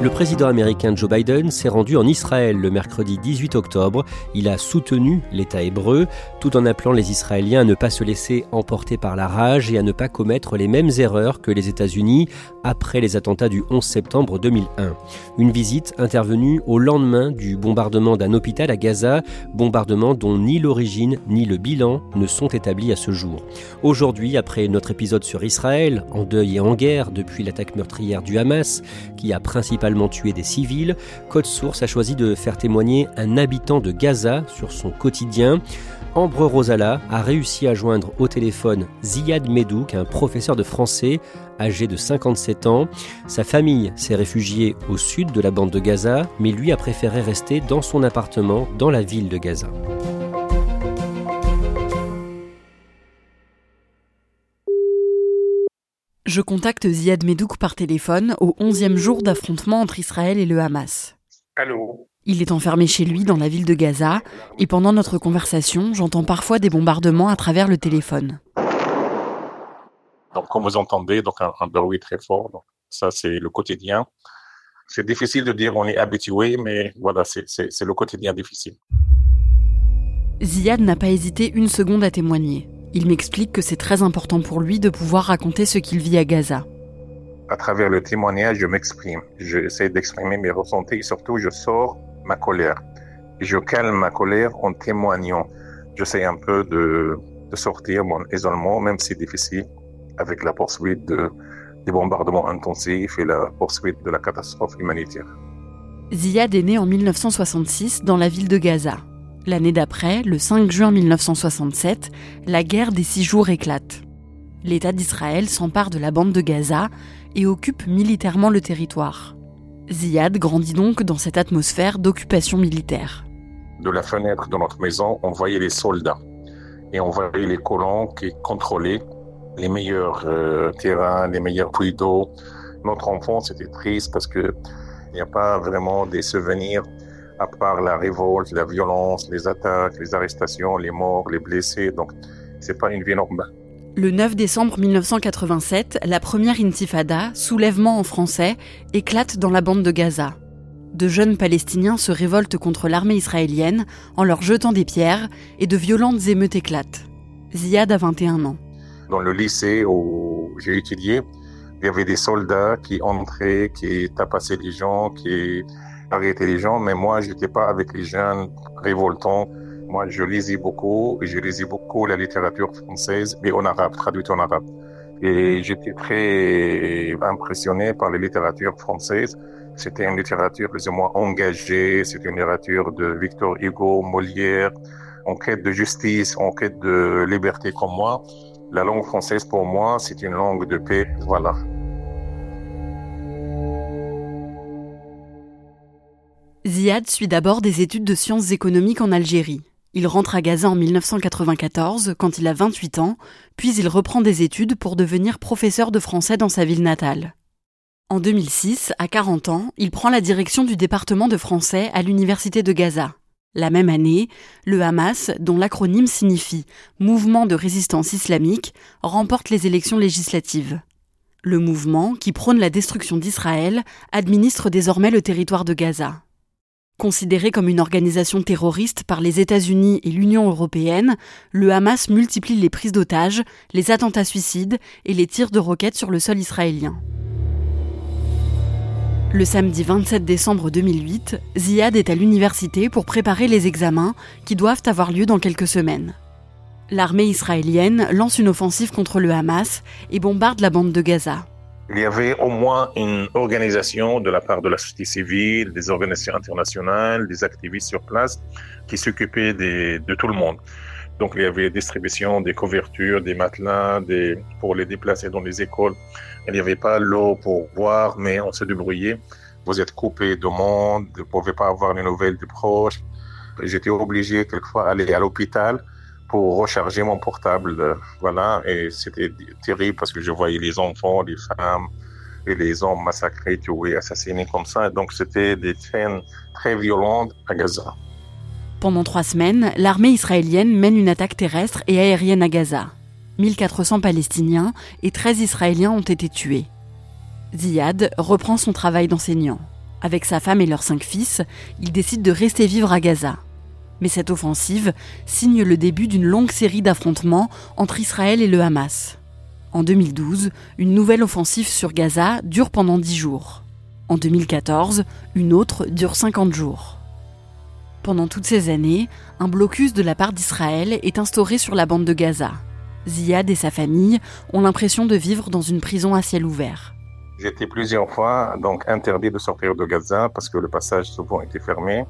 Le président américain Joe Biden s'est rendu en Israël le mercredi 18 octobre. Il a soutenu l'État hébreu tout en appelant les Israéliens à ne pas se laisser emporter par la rage et à ne pas commettre les mêmes erreurs que les États-Unis après les attentats du 11 septembre 2001. Une visite intervenue au lendemain du bombardement d'un hôpital à Gaza, bombardement dont ni l'origine ni le bilan ne sont établis à ce jour. Aujourd'hui, après notre épisode sur Israël, en deuil et en guerre depuis l'attaque meurtrière du Hamas, qui a principalement tué des civils, Code Source a choisi de faire témoigner un habitant de Gaza sur son quotidien. Ambre Rosala a réussi à joindre au téléphone Ziad Medouk, un professeur de français âgé de 57 ans. Sa famille s'est réfugiée au sud de la bande de Gaza, mais lui a préféré rester dans son appartement dans la ville de Gaza. Je contacte Ziad Medouk par téléphone au 11e jour d'affrontement entre Israël et le Hamas. Allô Il est enfermé chez lui dans la ville de Gaza et pendant notre conversation, j'entends parfois des bombardements à travers le téléphone. Donc, comme vous entendez, donc un, un bruit très fort. Donc, ça, c'est le quotidien. C'est difficile de dire on est habitué, mais voilà, c'est le quotidien difficile. Ziad n'a pas hésité une seconde à témoigner. Il m'explique que c'est très important pour lui de pouvoir raconter ce qu'il vit à Gaza. À travers le témoignage, je m'exprime. J'essaie d'exprimer mes ressentis et surtout, je sors ma colère. Et je calme ma colère en témoignant. J'essaie un peu de, de, sortir mon isolement, même si c'est difficile, avec la poursuite de, des bombardements intensifs et la poursuite de la catastrophe humanitaire. Ziad est né en 1966 dans la ville de Gaza. L'année d'après, le 5 juin 1967, la guerre des six jours éclate. L'État d'Israël s'empare de la bande de Gaza et occupe militairement le territoire. Ziad grandit donc dans cette atmosphère d'occupation militaire. De la fenêtre de notre maison, on voyait les soldats et on voyait les colons qui contrôlaient les meilleurs euh, terrains, les meilleurs puits d'eau. Notre enfance était triste parce qu'il n'y a pas vraiment des souvenirs à part la révolte, la violence, les attaques, les arrestations, les morts, les blessés. Donc, c'est pas une vie normale. Le 9 décembre 1987, la première intifada, soulèvement en français, éclate dans la bande de Gaza. De jeunes Palestiniens se révoltent contre l'armée israélienne en leur jetant des pierres et de violentes émeutes éclatent. Ziad a 21 ans. Dans le lycée où j'ai étudié, il y avait des soldats qui entraient, qui tapassaient les gens, qui arrêter les gens, mais moi, je n'étais pas avec les jeunes révoltants. Moi, je lisais beaucoup, et je lisais beaucoup la littérature française, mais en arabe, traduite en arabe. Et j'étais très impressionné par la littérature française. C'était une littérature plus ou moins engagée, c'était une littérature de Victor Hugo, Molière, en quête de justice, en quête de liberté comme moi. La langue française, pour moi, c'est une langue de paix. Voilà. Ziad suit d'abord des études de sciences économiques en Algérie. Il rentre à Gaza en 1994 quand il a 28 ans, puis il reprend des études pour devenir professeur de français dans sa ville natale. En 2006, à 40 ans, il prend la direction du département de français à l'université de Gaza. La même année, le Hamas, dont l'acronyme signifie Mouvement de résistance islamique, remporte les élections législatives. Le mouvement, qui prône la destruction d'Israël, administre désormais le territoire de Gaza. Considéré comme une organisation terroriste par les États-Unis et l'Union européenne, le Hamas multiplie les prises d'otages, les attentats suicides et les tirs de roquettes sur le sol israélien. Le samedi 27 décembre 2008, Ziad est à l'université pour préparer les examens qui doivent avoir lieu dans quelques semaines. L'armée israélienne lance une offensive contre le Hamas et bombarde la bande de Gaza. Il y avait au moins une organisation de la part de la société civile, des organisations internationales, des activistes sur place qui s'occupaient de tout le monde. Donc il y avait distribution des couvertures, des matelas, des, pour les déplacer dans les écoles. Il n'y avait pas l'eau pour boire, mais on se débrouillait. Vous êtes coupé de monde, vous ne pouvez pas avoir les nouvelles des proches. J'étais obligé quelquefois d'aller à l'hôpital pour recharger mon portable. Euh, voilà, et c'était terrible parce que je voyais les enfants, les femmes et les hommes massacrés, tués, assassinés comme ça. Donc c'était des scènes très violentes à Gaza. Pendant trois semaines, l'armée israélienne mène une attaque terrestre et aérienne à Gaza. 1400 Palestiniens et 13 Israéliens ont été tués. Ziad reprend son travail d'enseignant. Avec sa femme et leurs cinq fils, il décide de rester vivre à Gaza. Mais cette offensive signe le début d'une longue série d'affrontements entre Israël et le Hamas. En 2012, une nouvelle offensive sur Gaza dure pendant 10 jours. En 2014, une autre dure 50 jours. Pendant toutes ces années, un blocus de la part d'Israël est instauré sur la bande de Gaza. Ziad et sa famille ont l'impression de vivre dans une prison à ciel ouvert. J'étais plusieurs fois donc interdit de sortir de Gaza parce que le passage souvent était fermé.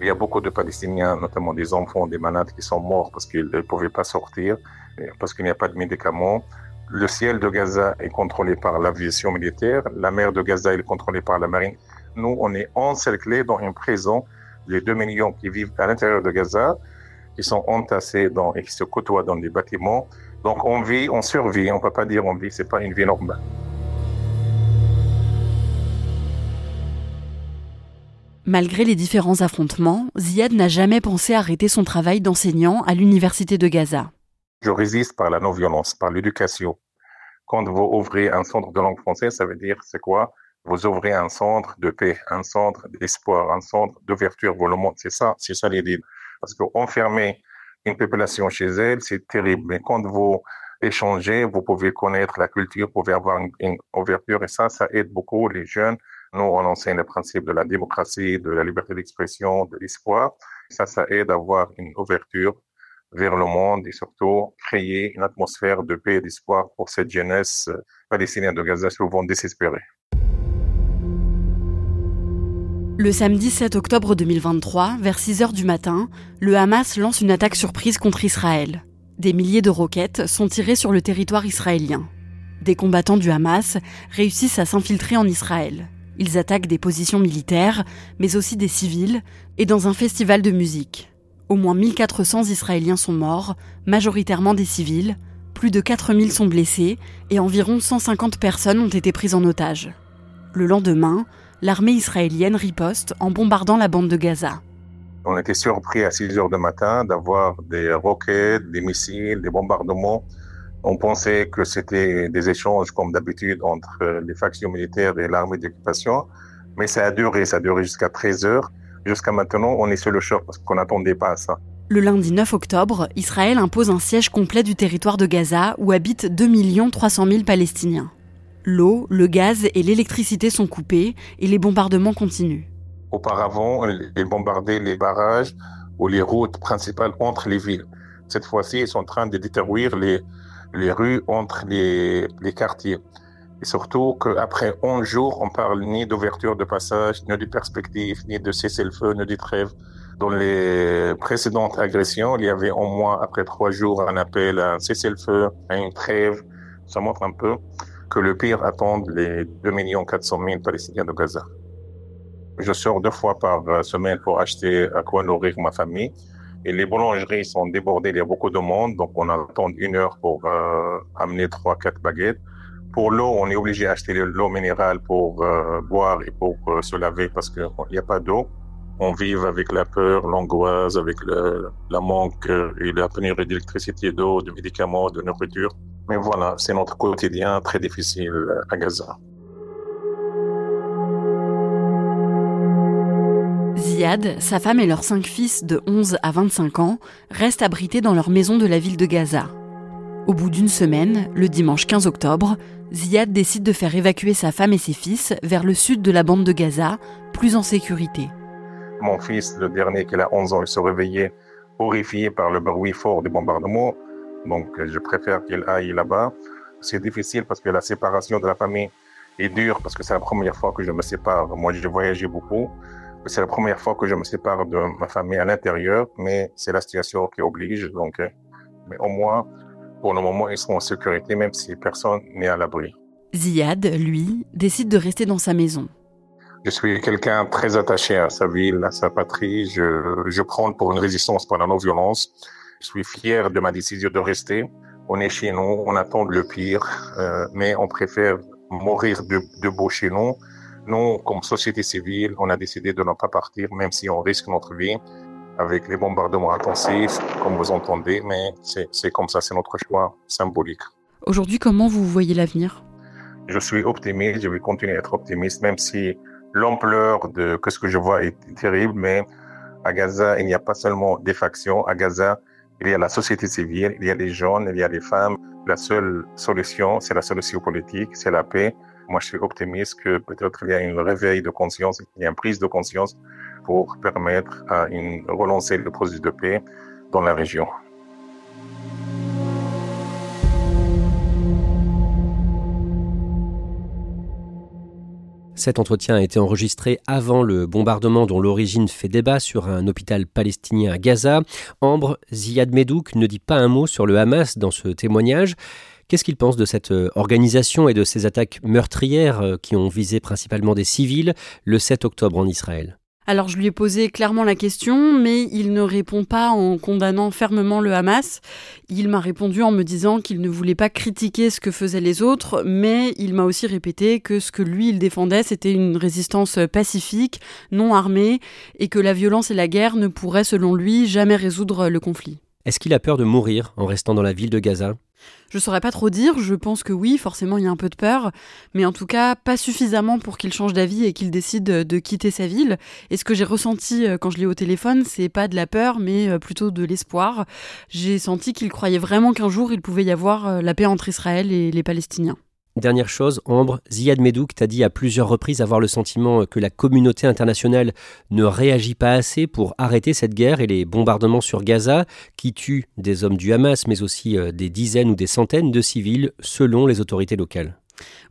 Il y a beaucoup de Palestiniens, notamment des enfants, des malades qui sont morts parce qu'ils ne pouvaient pas sortir, parce qu'il n'y a pas de médicaments. Le ciel de Gaza est contrôlé par l'aviation militaire. La mer de Gaza est contrôlée par la marine. Nous, on est encerclés dans une prison. Les 2 millions qui vivent à l'intérieur de Gaza, qui sont entassés dans, et qui se côtoient dans des bâtiments. Donc on vit, on survit. On ne peut pas dire on vit, c'est pas une vie normale. Malgré les différents affrontements, Ziad n'a jamais pensé arrêter son travail d'enseignant à l'université de Gaza. Je résiste par la non-violence, par l'éducation. Quand vous ouvrez un centre de langue française, ça veut dire c'est quoi? Vous ouvrez un centre de paix, un centre d'espoir, un centre d'ouverture pour le monde. C'est ça, c'est ça l'idée. Parce qu'enfermer une population chez elle, c'est terrible. Mais quand vous échangez, vous pouvez connaître la culture, vous pouvez avoir une ouverture et ça, ça aide beaucoup les jeunes nous, on enseigne le principe de la démocratie, de la liberté d'expression, de l'espoir. Ça, ça aide à avoir une ouverture vers le monde et surtout créer une atmosphère de paix et d'espoir pour cette jeunesse palestinienne de Gaza souvent désespérée. Le samedi 7 octobre 2023, vers 6 heures du matin, le Hamas lance une attaque surprise contre Israël. Des milliers de roquettes sont tirées sur le territoire israélien. Des combattants du Hamas réussissent à s'infiltrer en Israël. Ils attaquent des positions militaires, mais aussi des civils, et dans un festival de musique. Au moins 1400 Israéliens sont morts, majoritairement des civils, plus de 4000 sont blessés, et environ 150 personnes ont été prises en otage. Le lendemain, l'armée israélienne riposte en bombardant la bande de Gaza. On était surpris à 6 heures du matin d'avoir des roquettes, des missiles, des bombardements on pensait que c'était des échanges comme d'habitude entre les factions militaires et l'armée d'occupation, mais ça a duré, ça a duré jusqu'à 13 heures. Jusqu'à maintenant, on est sur le choc parce qu'on n'attendait pas à ça. Le lundi 9 octobre, Israël impose un siège complet du territoire de Gaza où habitent 2 300 000 Palestiniens. L'eau, le gaz et l'électricité sont coupés et les bombardements continuent. Auparavant, ils bombardaient les barrages ou les routes principales entre les villes. Cette fois-ci, ils sont en train de détruire les, les rues entre les, les quartiers. Et surtout qu'après 11 jours, on parle ni d'ouverture de passage, ni de perspective, ni de cessez-le-feu, ni de trêve. Dans les précédentes agressions, il y avait au moins, après trois jours, un appel à un cessez-le-feu, à une trêve. Ça montre un peu que le pire attend les 2 400 000 Palestiniens de Gaza. Je sors deux fois par semaine pour acheter à quoi nourrir ma famille. Et les boulangeries sont débordées, il y a beaucoup de monde, donc on attend une heure pour euh, amener trois, quatre baguettes. Pour l'eau, on est obligé d'acheter l'eau minérale pour euh, boire et pour euh, se laver parce qu'il n'y a pas d'eau. On vit avec la peur, l'angoisse, avec le, la manque et la pénurie d'électricité, d'eau, de médicaments, de nourriture. Mais voilà, c'est notre quotidien très difficile à Gaza. Ziad, sa femme et leurs cinq fils de 11 à 25 ans restent abrités dans leur maison de la ville de Gaza. Au bout d'une semaine, le dimanche 15 octobre, Ziad décide de faire évacuer sa femme et ses fils vers le sud de la bande de Gaza, plus en sécurité. Mon fils, le dernier qui a 11 ans, il se réveillait horrifié par le bruit fort des bombardements. Donc, je préfère qu'il aille là-bas. C'est difficile parce que la séparation de la famille est dure parce que c'est la première fois que je me sépare. Moi, j'ai voyagé beaucoup. C'est la première fois que je me sépare de ma famille à l'intérieur, mais c'est la situation qui oblige. Donc, euh, mais au moins, pour le moment, ils sont en sécurité, même si personne n'est à l'abri. Ziad, lui, décide de rester dans sa maison. Je suis quelqu'un très attaché à sa ville, à sa patrie. Je, je prends pour une résistance pendant nos violences. Je suis fier de ma décision de rester. On est chez nous, on attend le pire, euh, mais on préfère mourir de, de beau chez nous. Nous, comme société civile, on a décidé de ne pas partir, même si on risque notre vie avec les bombardements intensifs, comme vous entendez, mais c'est comme ça, c'est notre choix symbolique. Aujourd'hui, comment vous voyez l'avenir? Je suis optimiste, je vais continuer à être optimiste, même si l'ampleur de ce que je vois est terrible, mais à Gaza, il n'y a pas seulement des factions. À Gaza, il y a la société civile, il y a les jeunes, il y a les femmes. La seule solution, c'est la solution politique, c'est la paix. Moi, je suis optimiste que peut-être il y a une réveil de conscience, il y a une prise de conscience pour permettre à une, relancer le processus de paix dans la région. Cet entretien a été enregistré avant le bombardement dont l'origine fait débat sur un hôpital palestinien à Gaza. Ambre Ziad Medouk ne dit pas un mot sur le Hamas dans ce témoignage. Qu'est-ce qu'il pense de cette euh, organisation et de ces attaques meurtrières euh, qui ont visé principalement des civils le 7 octobre en Israël? Alors je lui ai posé clairement la question, mais il ne répond pas en condamnant fermement le Hamas. Il m'a répondu en me disant qu'il ne voulait pas critiquer ce que faisaient les autres, mais il m'a aussi répété que ce que lui il défendait, c'était une résistance pacifique, non armée, et que la violence et la guerre ne pourraient, selon lui, jamais résoudre le conflit. Est-ce qu'il a peur de mourir en restant dans la ville de Gaza? Je saurais pas trop dire, je pense que oui, forcément il y a un peu de peur, mais en tout cas pas suffisamment pour qu'il change d'avis et qu'il décide de quitter sa ville. Et ce que j'ai ressenti euh, quand je l'ai au téléphone, c'est pas de la peur, mais euh, plutôt de l'espoir. J'ai senti qu'il croyait vraiment qu'un jour il pouvait y avoir euh, la paix entre Israël et les Palestiniens. Dernière chose, Ambre, Ziad Medouk t'a dit à plusieurs reprises avoir le sentiment que la communauté internationale ne réagit pas assez pour arrêter cette guerre et les bombardements sur Gaza qui tuent des hommes du Hamas mais aussi euh, des dizaines ou des centaines de civils selon les autorités locales.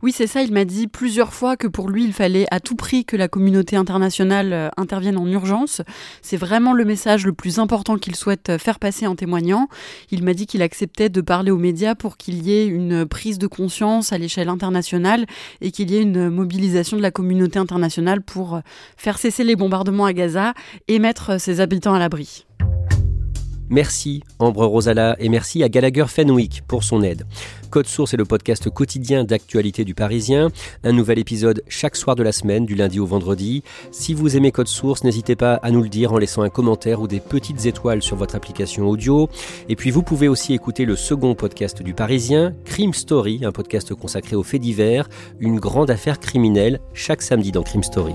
Oui, c'est ça. Il m'a dit plusieurs fois que pour lui, il fallait à tout prix que la communauté internationale euh, intervienne en urgence. C'est vraiment le message le plus important qu'il souhaite euh, faire passer en témoignant. Il m'a dit qu'il acceptait de parler aux médias pour qu'il y ait une prise de conscience à l'échelle internationale et qu'il y ait une mobilisation de la communauté internationale pour euh, faire cesser les bombardements à Gaza et mettre ses habitants à l'abri. Merci Ambre Rosala et merci à Gallagher Fenwick pour son aide. Code Source est le podcast quotidien d'actualité du Parisien. Un nouvel épisode chaque soir de la semaine, du lundi au vendredi. Si vous aimez Code Source, n'hésitez pas à nous le dire en laissant un commentaire ou des petites étoiles sur votre application audio. Et puis vous pouvez aussi écouter le second podcast du Parisien, Crime Story, un podcast consacré aux faits divers, une grande affaire criminelle, chaque samedi dans Crime Story.